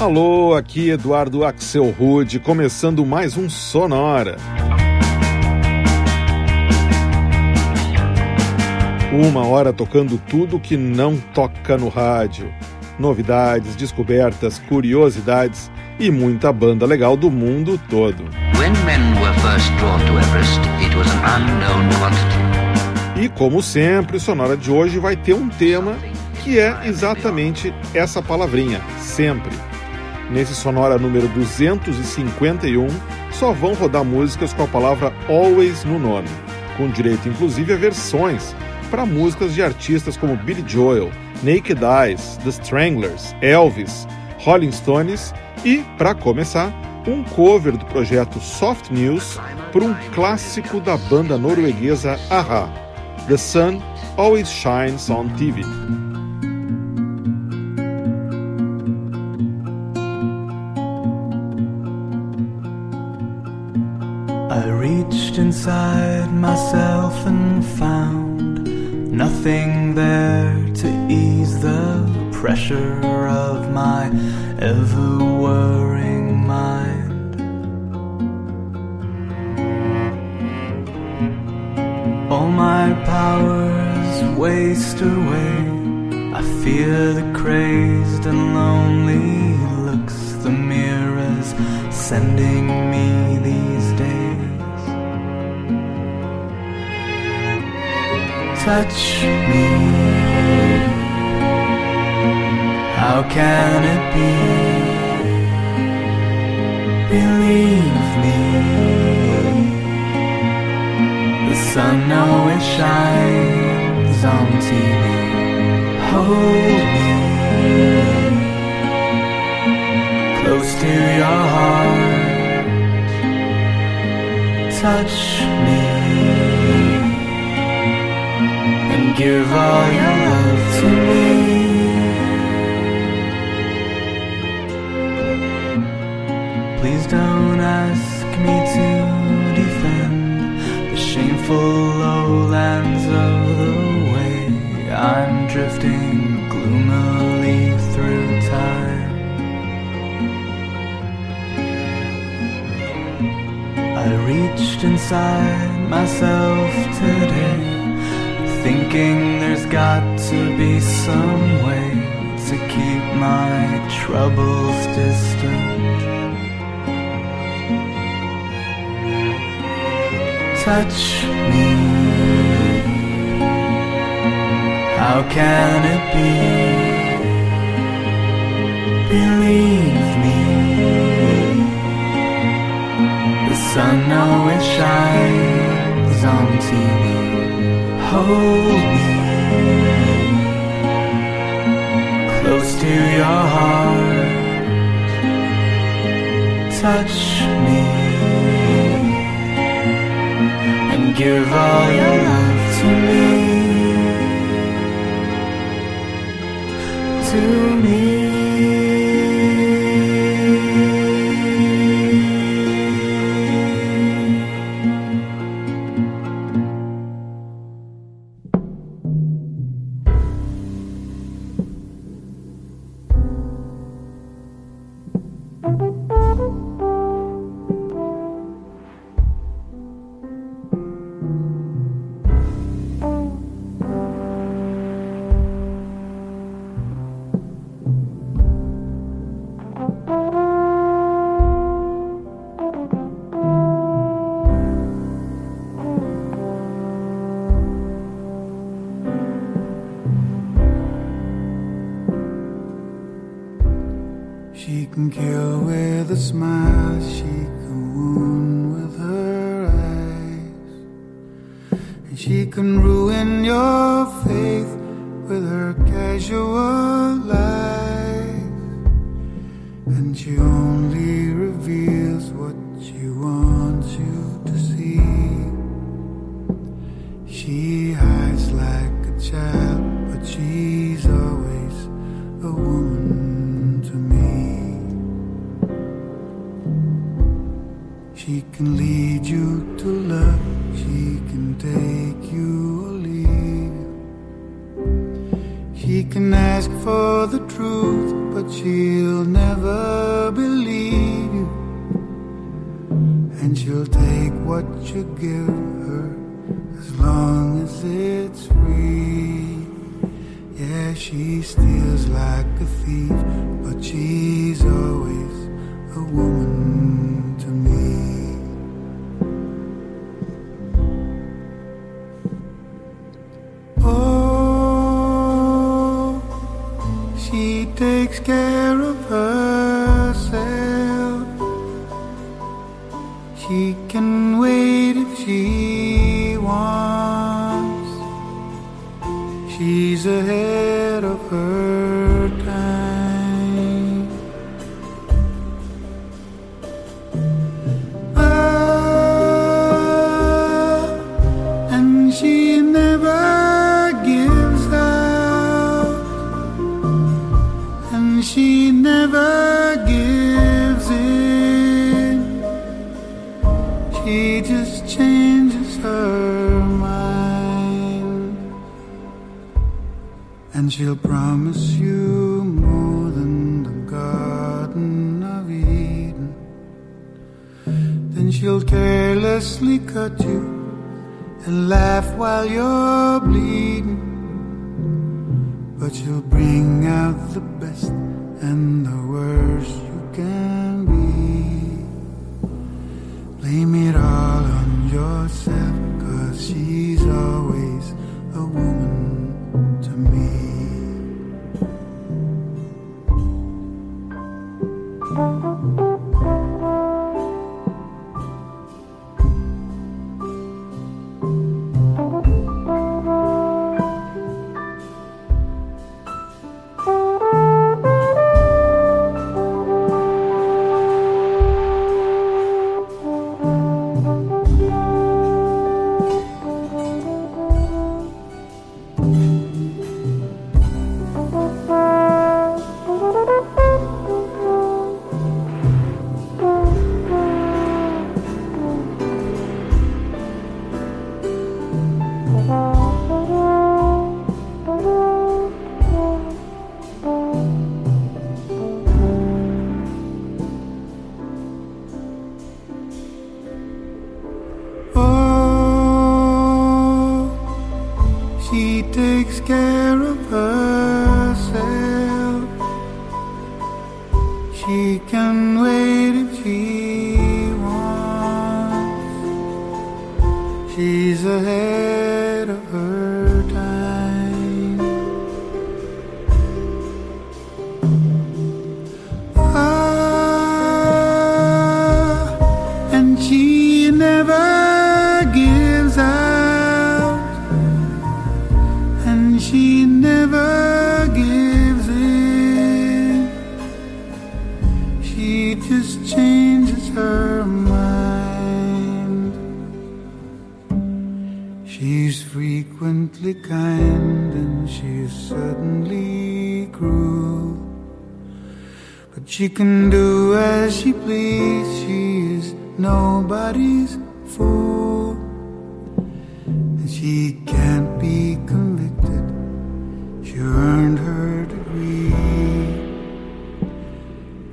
Alô, aqui Eduardo Axel Rude, começando mais um Sonora. Uma hora tocando tudo que não toca no rádio. Novidades, descobertas, curiosidades e muita banda legal do mundo todo. E como sempre, o Sonora de hoje vai ter um tema que é exatamente essa palavrinha, sempre. Nesse Sonora número 251, só vão rodar músicas com a palavra always no nome, com direito inclusive a versões para músicas de artistas como Billy Joel, Naked Eyes, The Stranglers, Elvis, Rolling Stones e, para começar, um cover do projeto Soft News por um clássico da banda norueguesa Aha, The Sun Always Shines on TV. I reached inside myself and found nothing there to ease the pressure of my ever worrying mind. All my powers waste away. I fear the crazed and lonely looks the mirrors sending me these Touch me. How can it be? Believe me. The sun always shines on TV. Hold me close to your heart. Touch me give all your love to me. Please don't ask me to defend the shameful lowlands of the way I'm drifting gloomily through time. I reached inside myself today, thinking there's got to be some way to keep my troubles distant. Touch me. How can it be? Believe me. The sun always shines on TV. Hold me close to your heart. Touch me and give all your love to me. To me.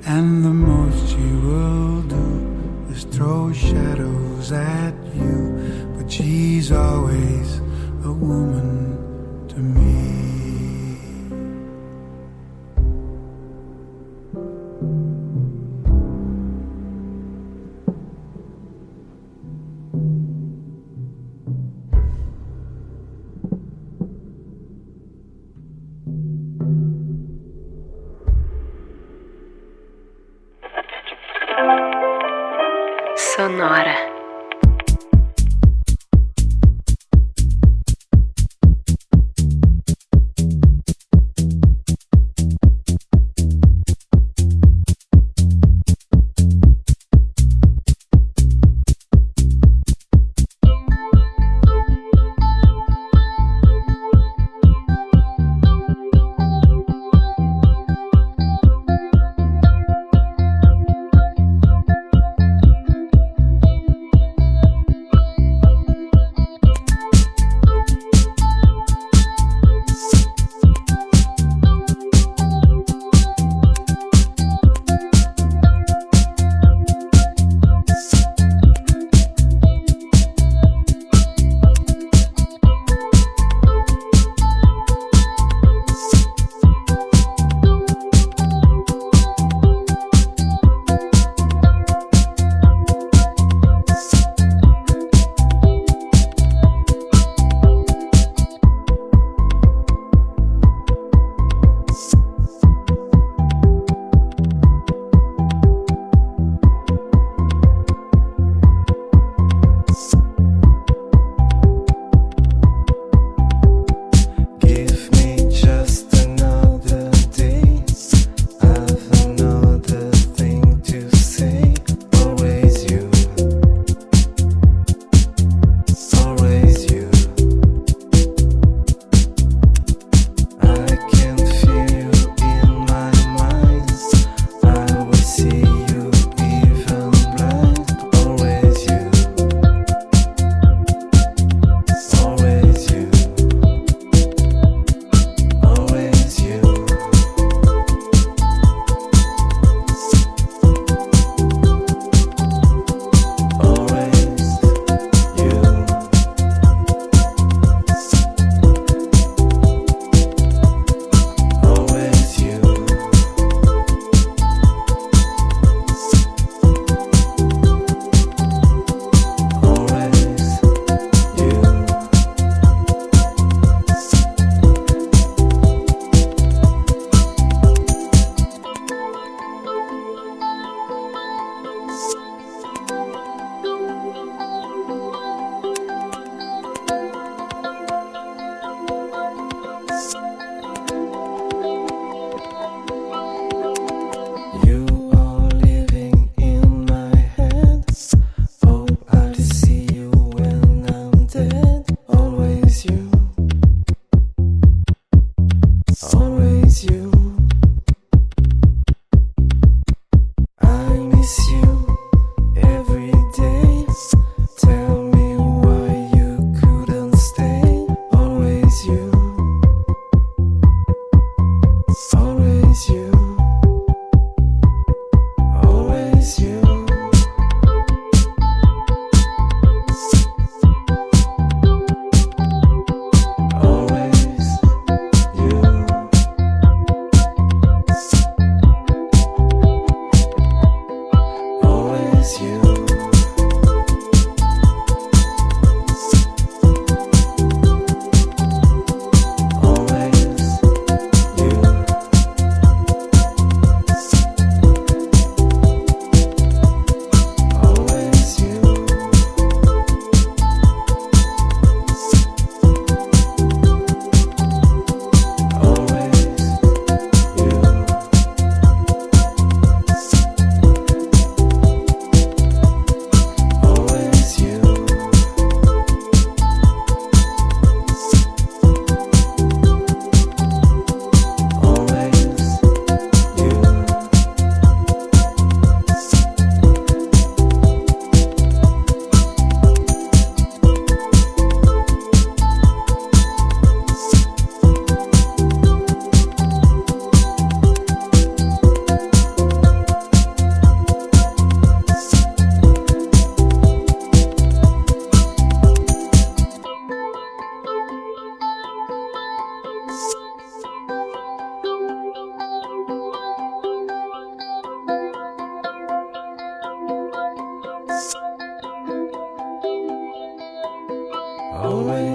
And the most she will do is throw shadows at you. But she's always a woman to me.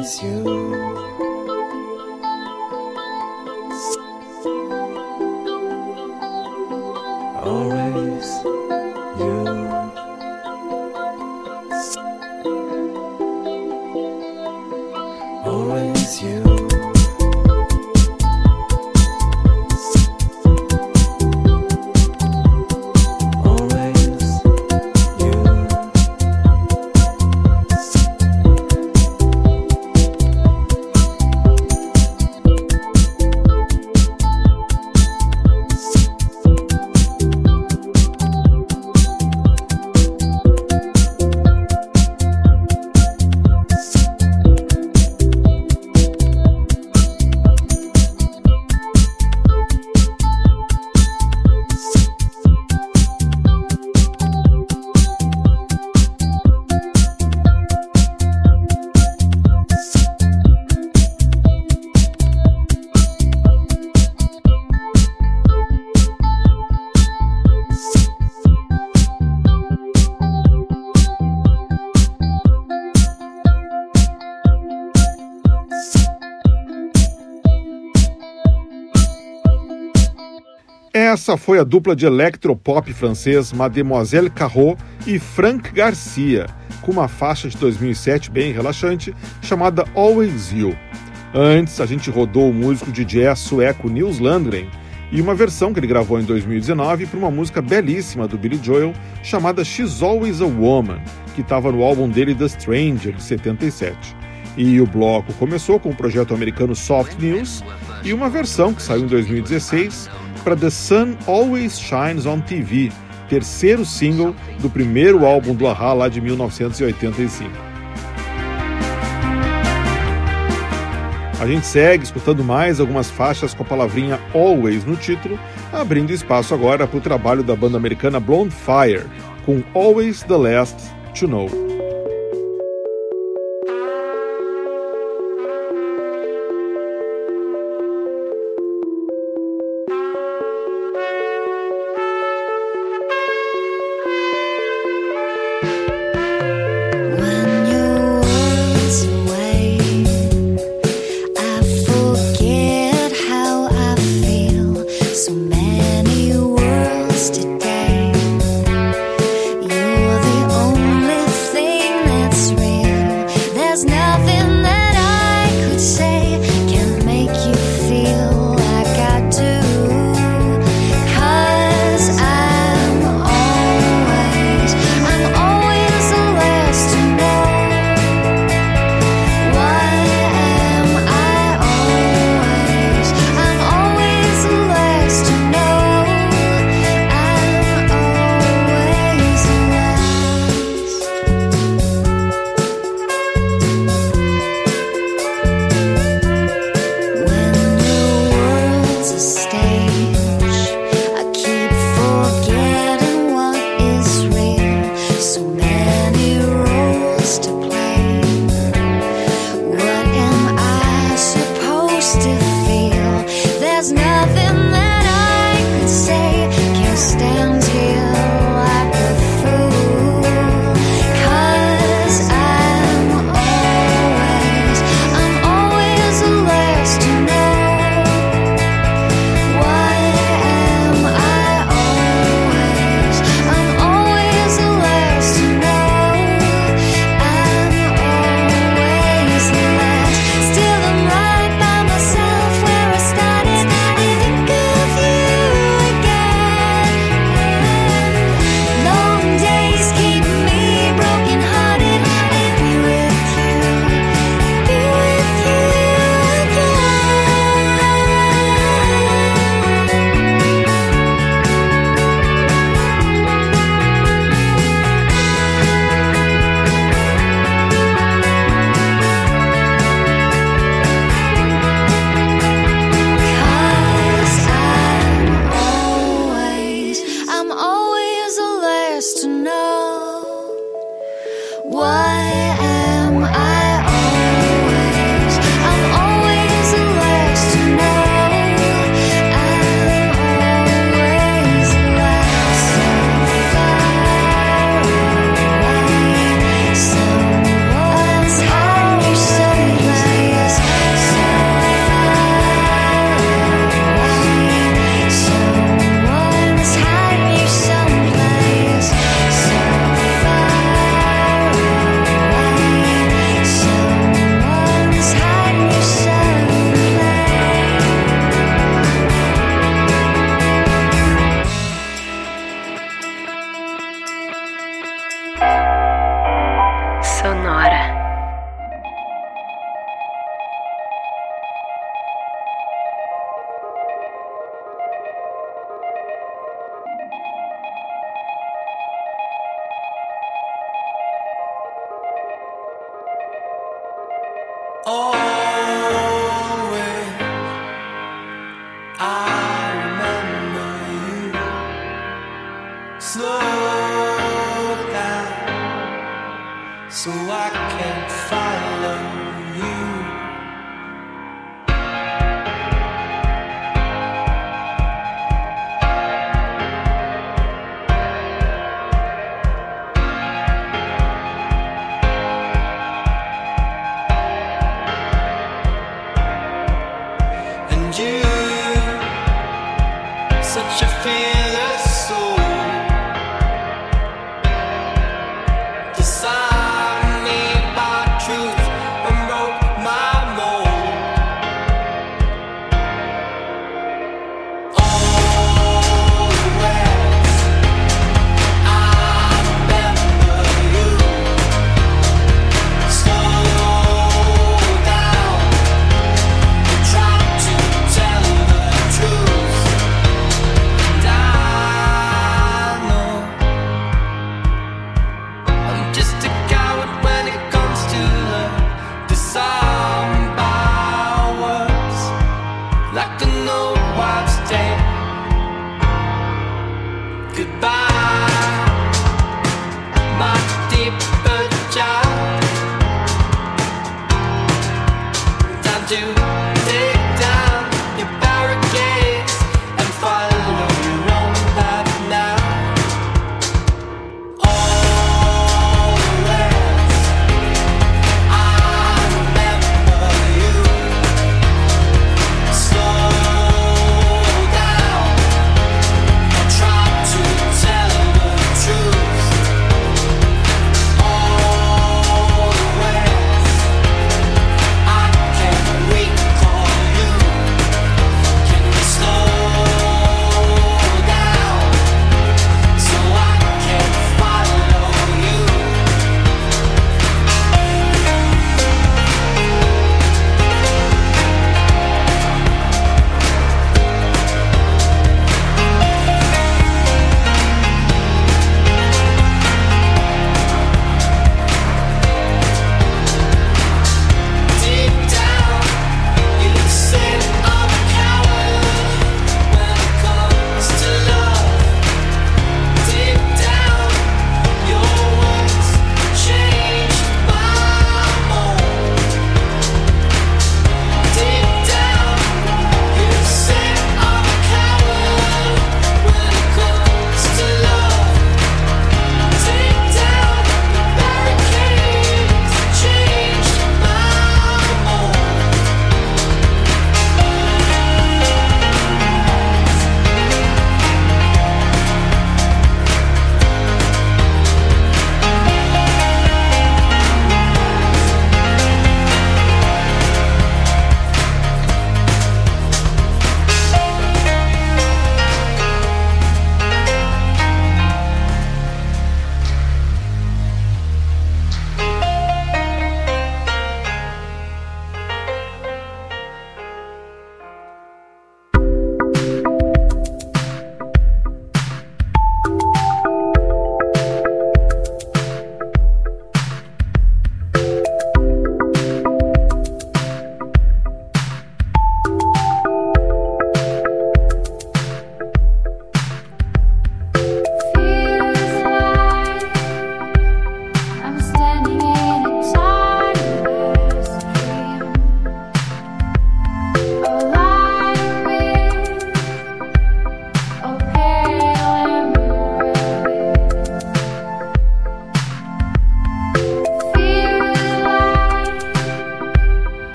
is you. Essa foi a dupla de electropop francês Mademoiselle Carreau e Frank Garcia, com uma faixa de 2007 bem relaxante chamada Always You. Antes, a gente rodou o músico de jazz sueco Nils Landgren e uma versão que ele gravou em 2019 para uma música belíssima do Billy Joel chamada She's Always a Woman, que estava no álbum dele The Stranger, de 77. E o bloco começou com o projeto americano Soft News e uma versão que saiu em 2016 para The Sun Always Shines on TV, terceiro single do primeiro álbum do Ahá lá de 1985. A gente segue escutando mais algumas faixas com a palavrinha Always no título, abrindo espaço agora para o trabalho da banda americana Blonde Fire, com Always the Last to Know.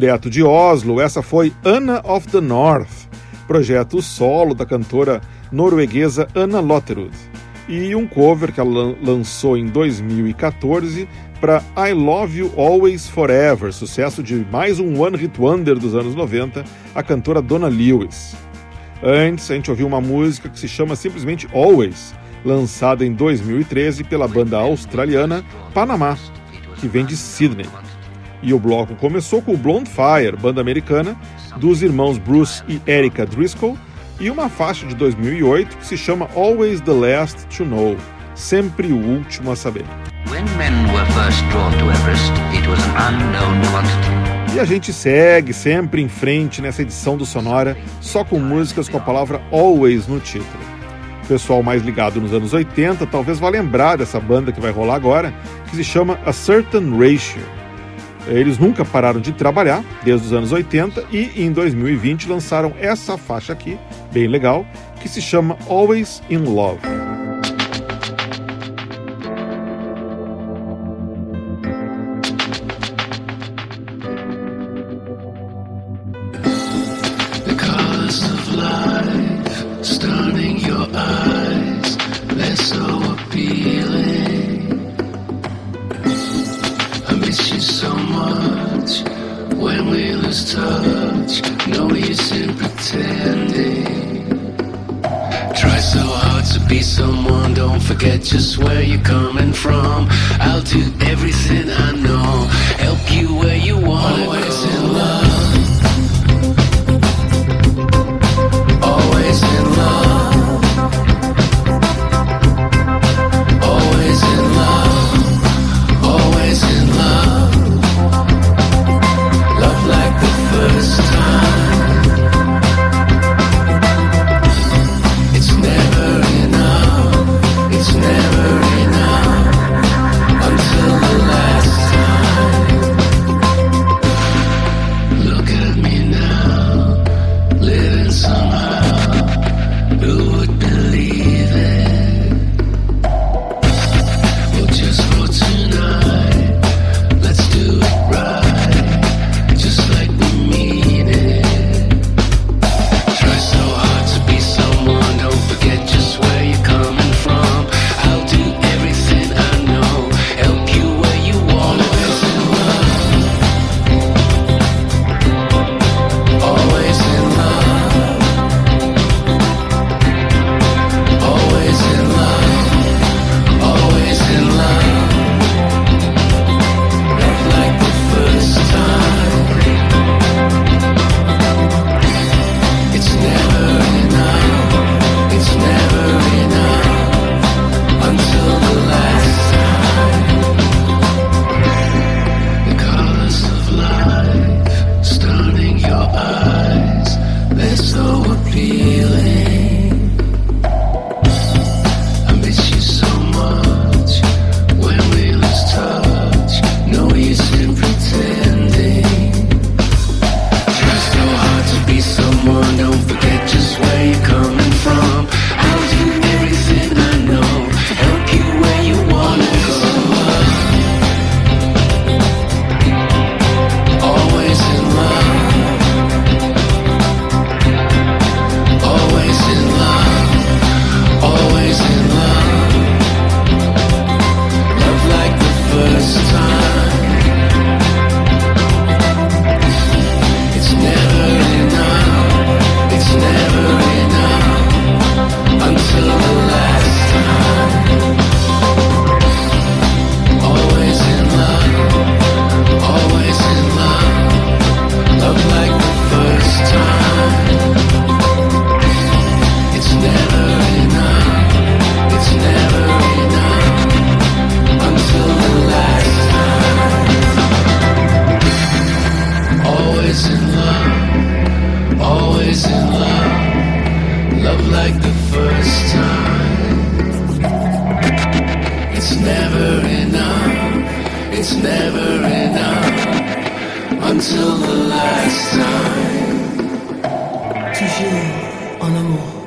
Direto de Oslo, essa foi Anna of the North, projeto solo da cantora norueguesa Anna Lotterud, e um cover que ela lançou em 2014 para I Love You Always Forever, sucesso de mais um One Hit Wonder dos anos 90, a cantora Donna Lewis. Antes, a gente ouviu uma música que se chama simplesmente Always, lançada em 2013 pela banda australiana Panamá, que vem de Sydney. E o bloco começou com o Blonde Fire, banda americana, dos irmãos Bruce e Erica Driscoll, e uma faixa de 2008 que se chama Always the Last to Know, sempre o último a saber. E a gente segue sempre em frente nessa edição do Sonora, só com músicas com a palavra Always no título. O pessoal mais ligado nos anos 80 talvez vá lembrar dessa banda que vai rolar agora, que se chama A Certain Ratio. Eles nunca pararam de trabalhar desde os anos 80 e em 2020 lançaram essa faixa aqui, bem legal, que se chama Always in Love. it's never enough until the last time. Toujours en amour.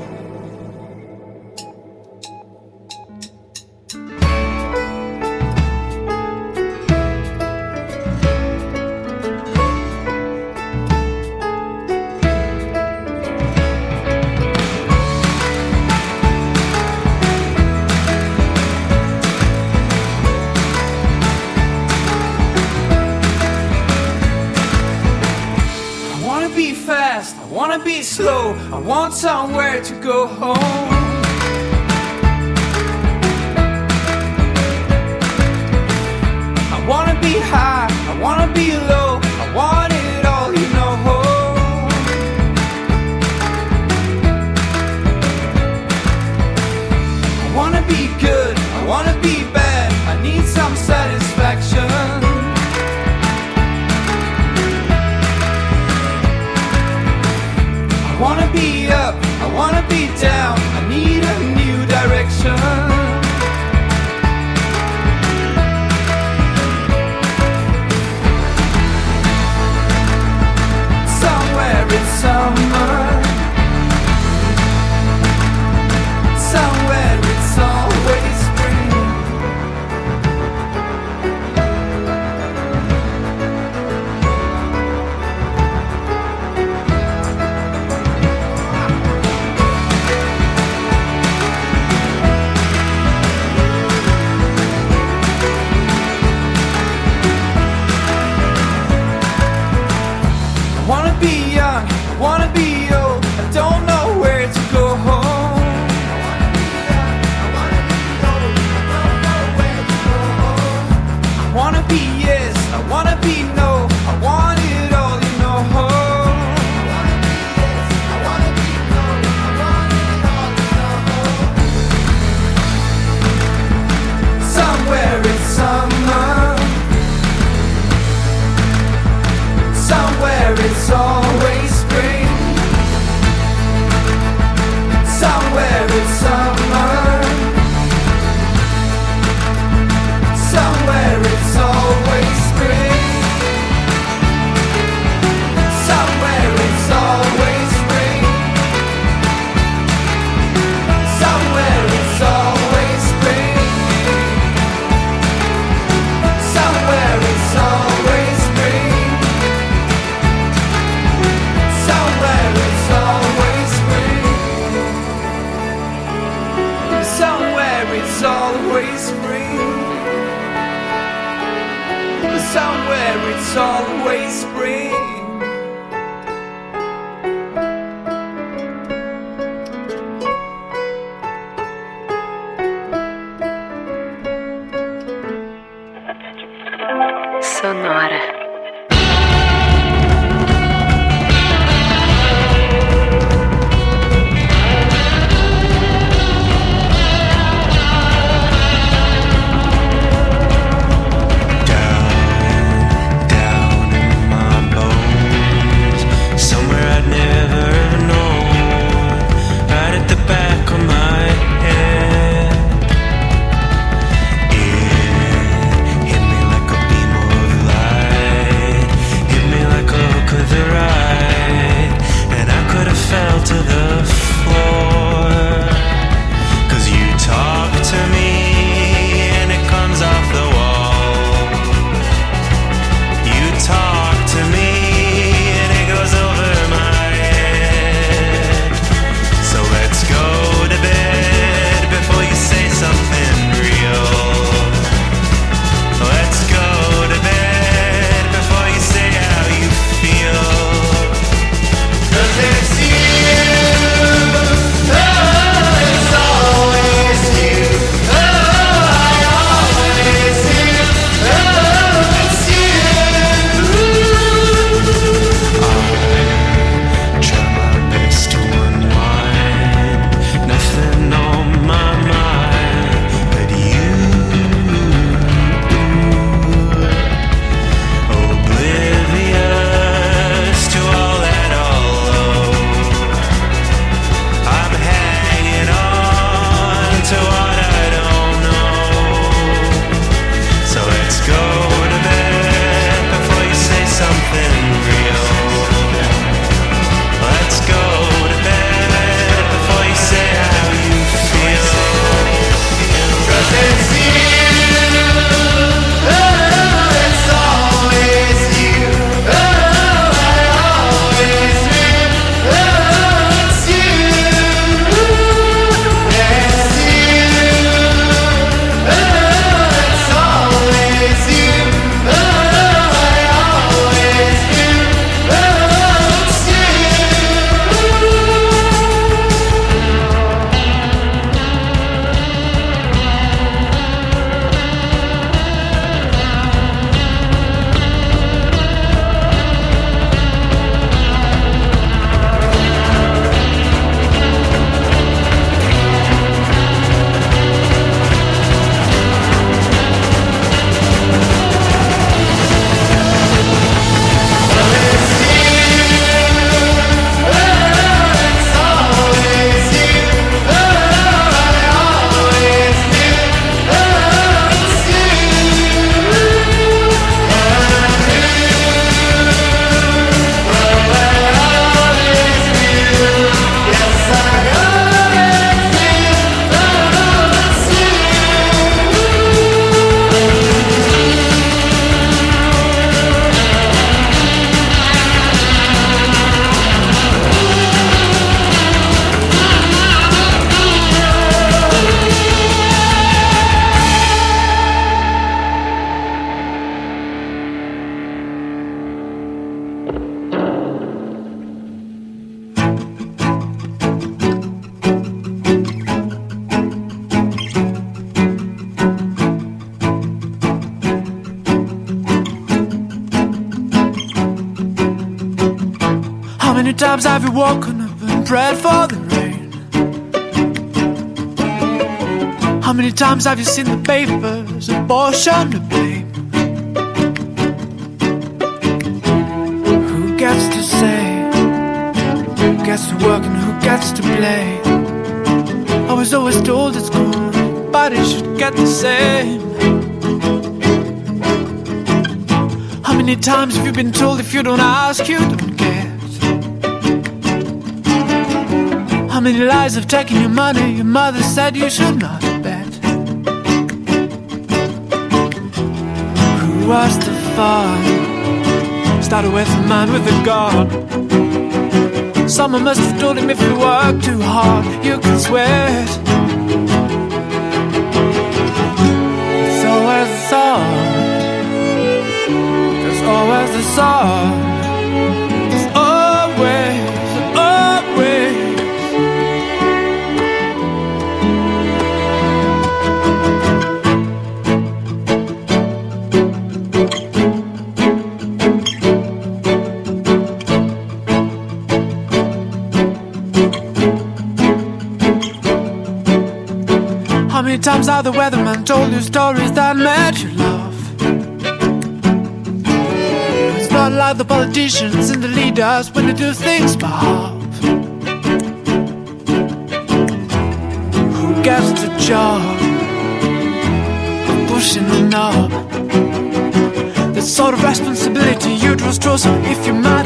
Many times have you woken up and prayed for the rain? How many times have you seen the papers, abortion to blame? Who gets to say? Who gets to work and who gets to play? I was always told at school everybody should get the same. How many times have you been told if you don't ask, you don't How many lies have taken your money? Your mother said you should not bet. Who was the fun? Started with a man with a gun. Someone must have told him if you work too hard, you can sweat. It's always the sun. There's always the sun. How many times have the weatherman told you stories that made you laugh? It's not like the politicians and the leaders when they do things by half. Who gets the job of pushing the knob? That sort of responsibility you trust if you're mad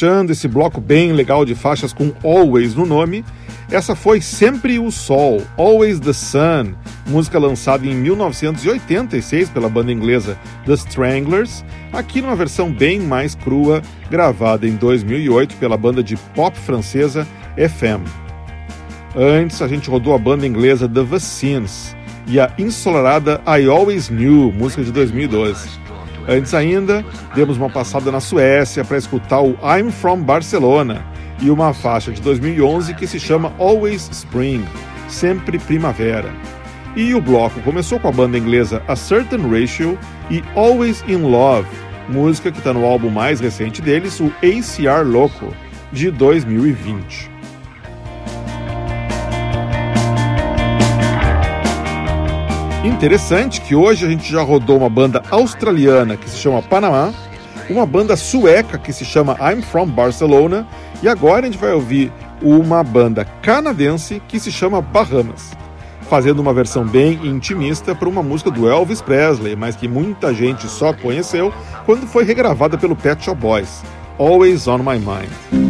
Fechando esse bloco bem legal de faixas com Always no nome, essa foi Sempre o Sol, Always the Sun, música lançada em 1986 pela banda inglesa The Stranglers, aqui numa versão bem mais crua, gravada em 2008 pela banda de pop francesa FM. Antes, a gente rodou a banda inglesa The Vaccines e a ensolarada I Always Knew, música de 2012. Antes ainda, demos uma passada na Suécia para escutar o I'm From Barcelona e uma faixa de 2011 que se chama Always Spring, sempre primavera. E o bloco começou com a banda inglesa A Certain Ratio e Always in Love, música que está no álbum mais recente deles, o ACR Loco, de 2020. Interessante que hoje a gente já rodou uma banda australiana que se chama Panamá, uma banda sueca que se chama I'm From Barcelona e agora a gente vai ouvir uma banda canadense que se chama Bahamas, fazendo uma versão bem intimista para uma música do Elvis Presley, mas que muita gente só conheceu quando foi regravada pelo Pet Shop Boys, Always on My Mind.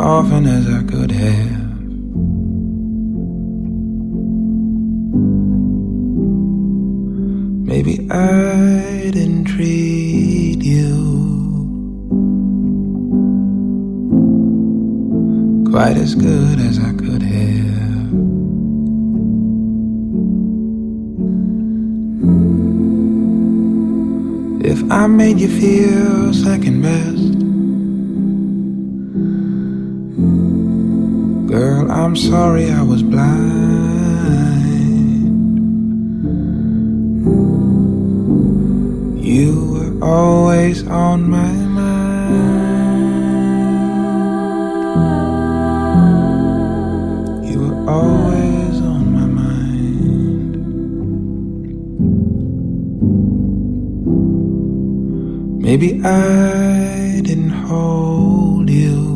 Often as I could have. Maybe I didn't treat you quite as good as I could have. If I made you feel second best, I'm sorry I was blind. You were always on my mind. You were always on my mind. Maybe I didn't hold you.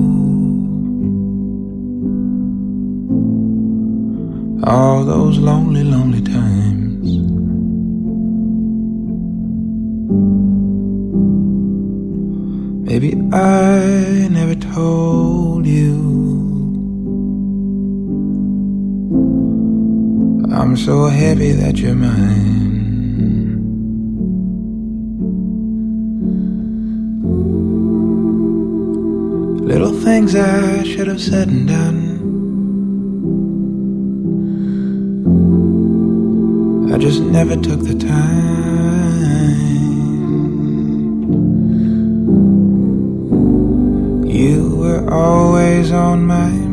all those lonely, lonely times. Maybe I never told you. I'm so happy that you're mine. Little things I should have said and done. never took the time. You were always on my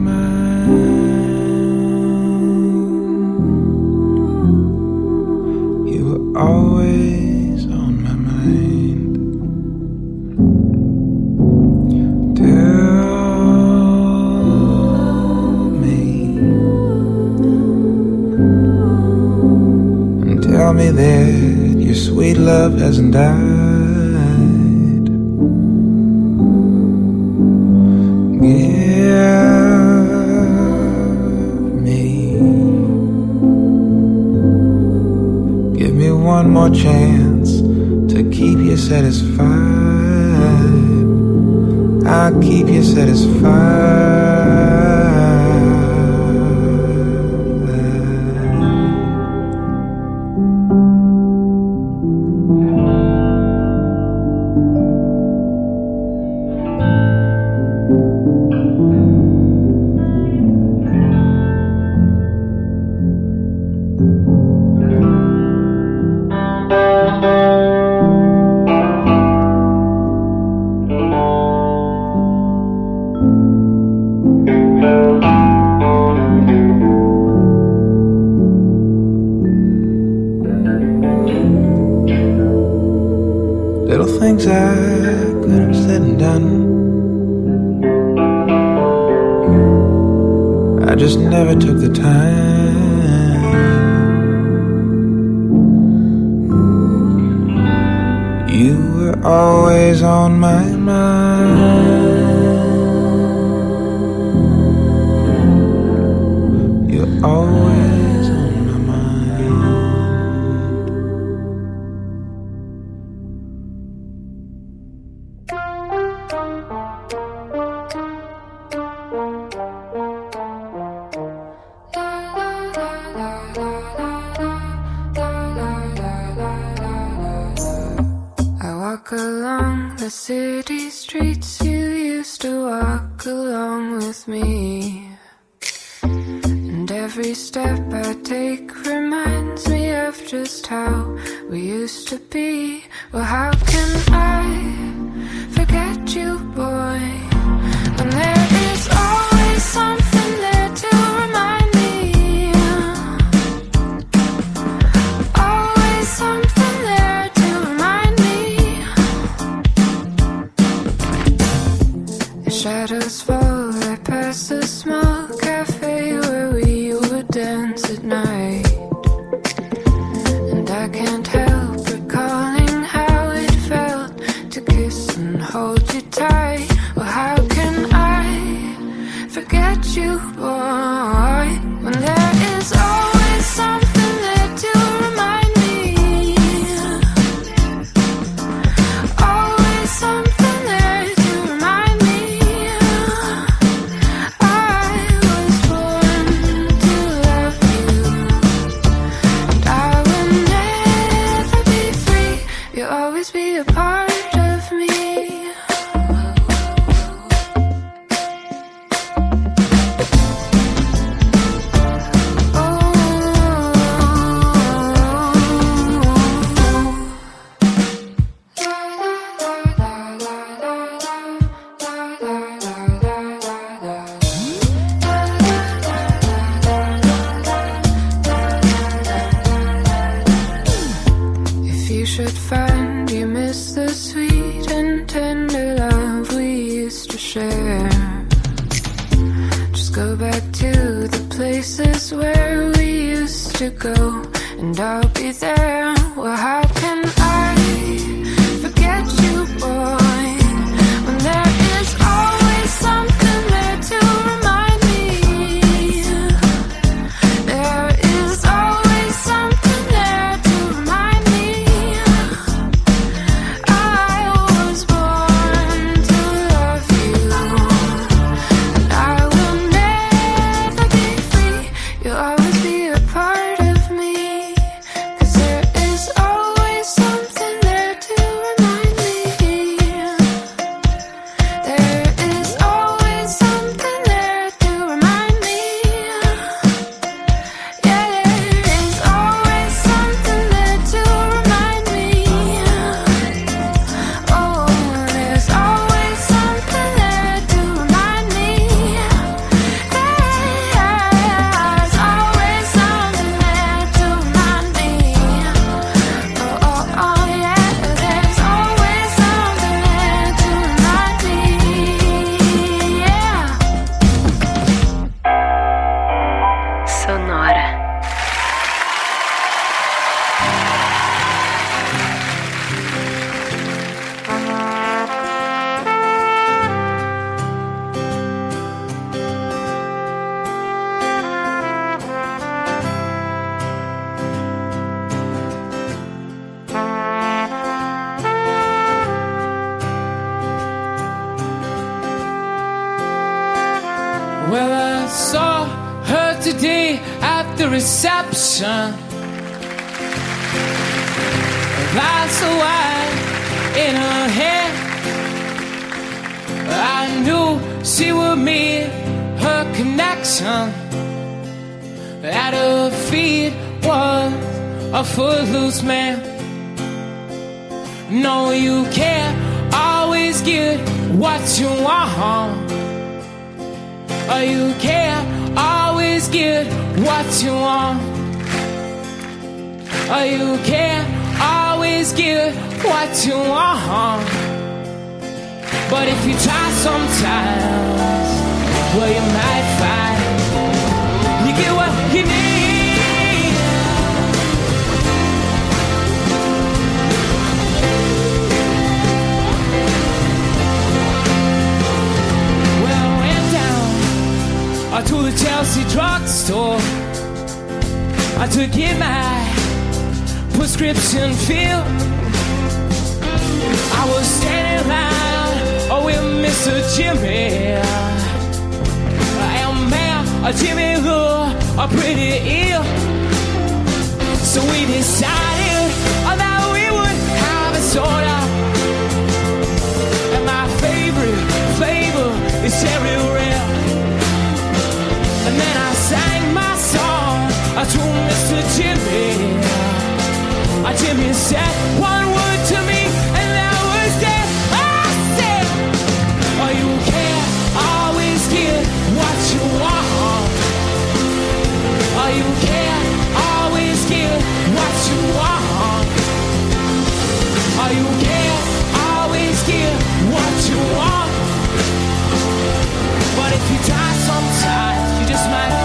a footloose man. No, you can't always get what you want. Or you can't always get what you want. Or you can't always get what you want. But if you try sometimes, well, you might find you get what uh, to the Chelsea drugstore I took get my prescription filled. I was standing around oh, with Mr. Jimmy. And man, uh, Jimmy looked uh, pretty ill. So we decided that we would have a soda. And my favorite flavor is cherry red. And then I sang my song uh, to Mr. Jimmy. Jimmy said one word to me, and that was that. I said, you can't always get what you want. You always get what you want. You always get what you want. But if you you just might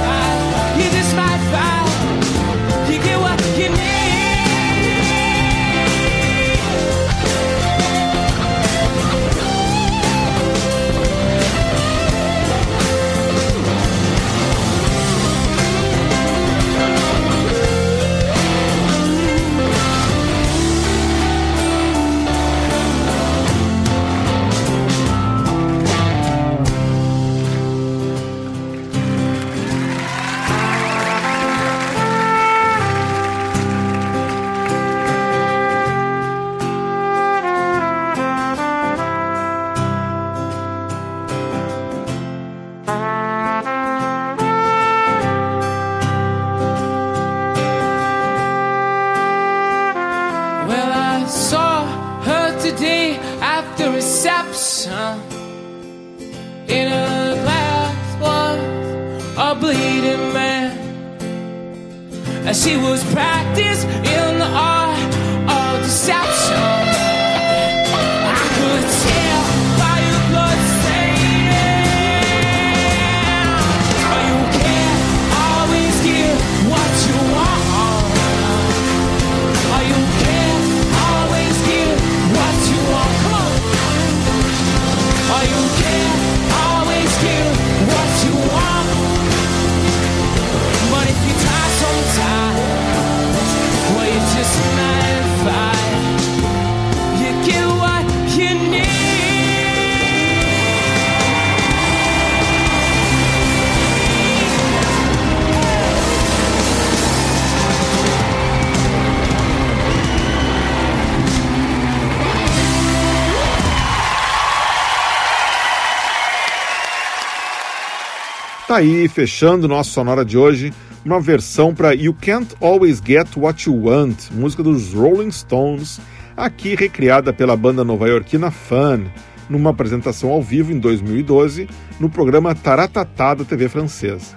Tá aí, fechando nosso sonora de hoje, uma versão para You Can't Always Get What You Want, música dos Rolling Stones, aqui recriada pela banda nova-iorquina Fun, numa apresentação ao vivo em 2012 no programa Taratatá da TV francesa.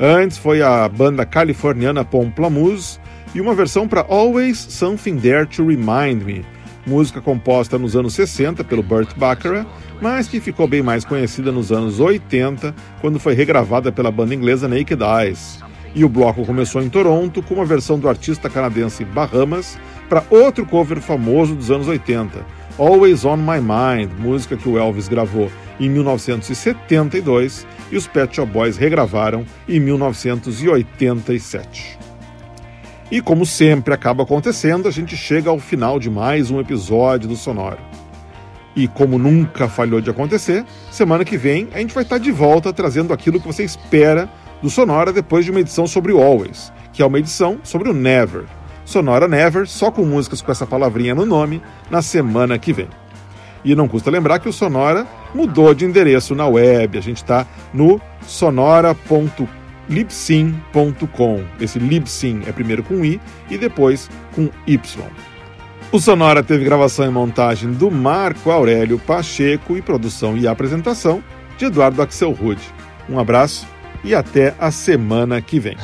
Antes foi a banda californiana Pomplamoose e uma versão para Always Something There to Remind Me, música composta nos anos 60 pelo Burt Bacharach, mas que ficou bem mais conhecida nos anos 80, quando foi regravada pela banda inglesa Naked Eyes. E o bloco começou em Toronto com uma versão do artista canadense Bahamas para outro cover famoso dos anos 80, Always on My Mind, música que o Elvis gravou em 1972 e os Pet Shop Boys regravaram em 1987. E como sempre acaba acontecendo, a gente chega ao final de mais um episódio do Sonoro. E como nunca falhou de acontecer, semana que vem a gente vai estar de volta trazendo aquilo que você espera do Sonora depois de uma edição sobre o Always, que é uma edição sobre o Never. Sonora Never, só com músicas com essa palavrinha no nome, na semana que vem. E não custa lembrar que o Sonora mudou de endereço na web, a gente está no sonora.com libsyn.com. Esse libsyn é primeiro com i e depois com y. O Sonora teve gravação e montagem do Marco Aurélio Pacheco e produção e apresentação de Eduardo Axel Rude. Um abraço e até a semana que vem.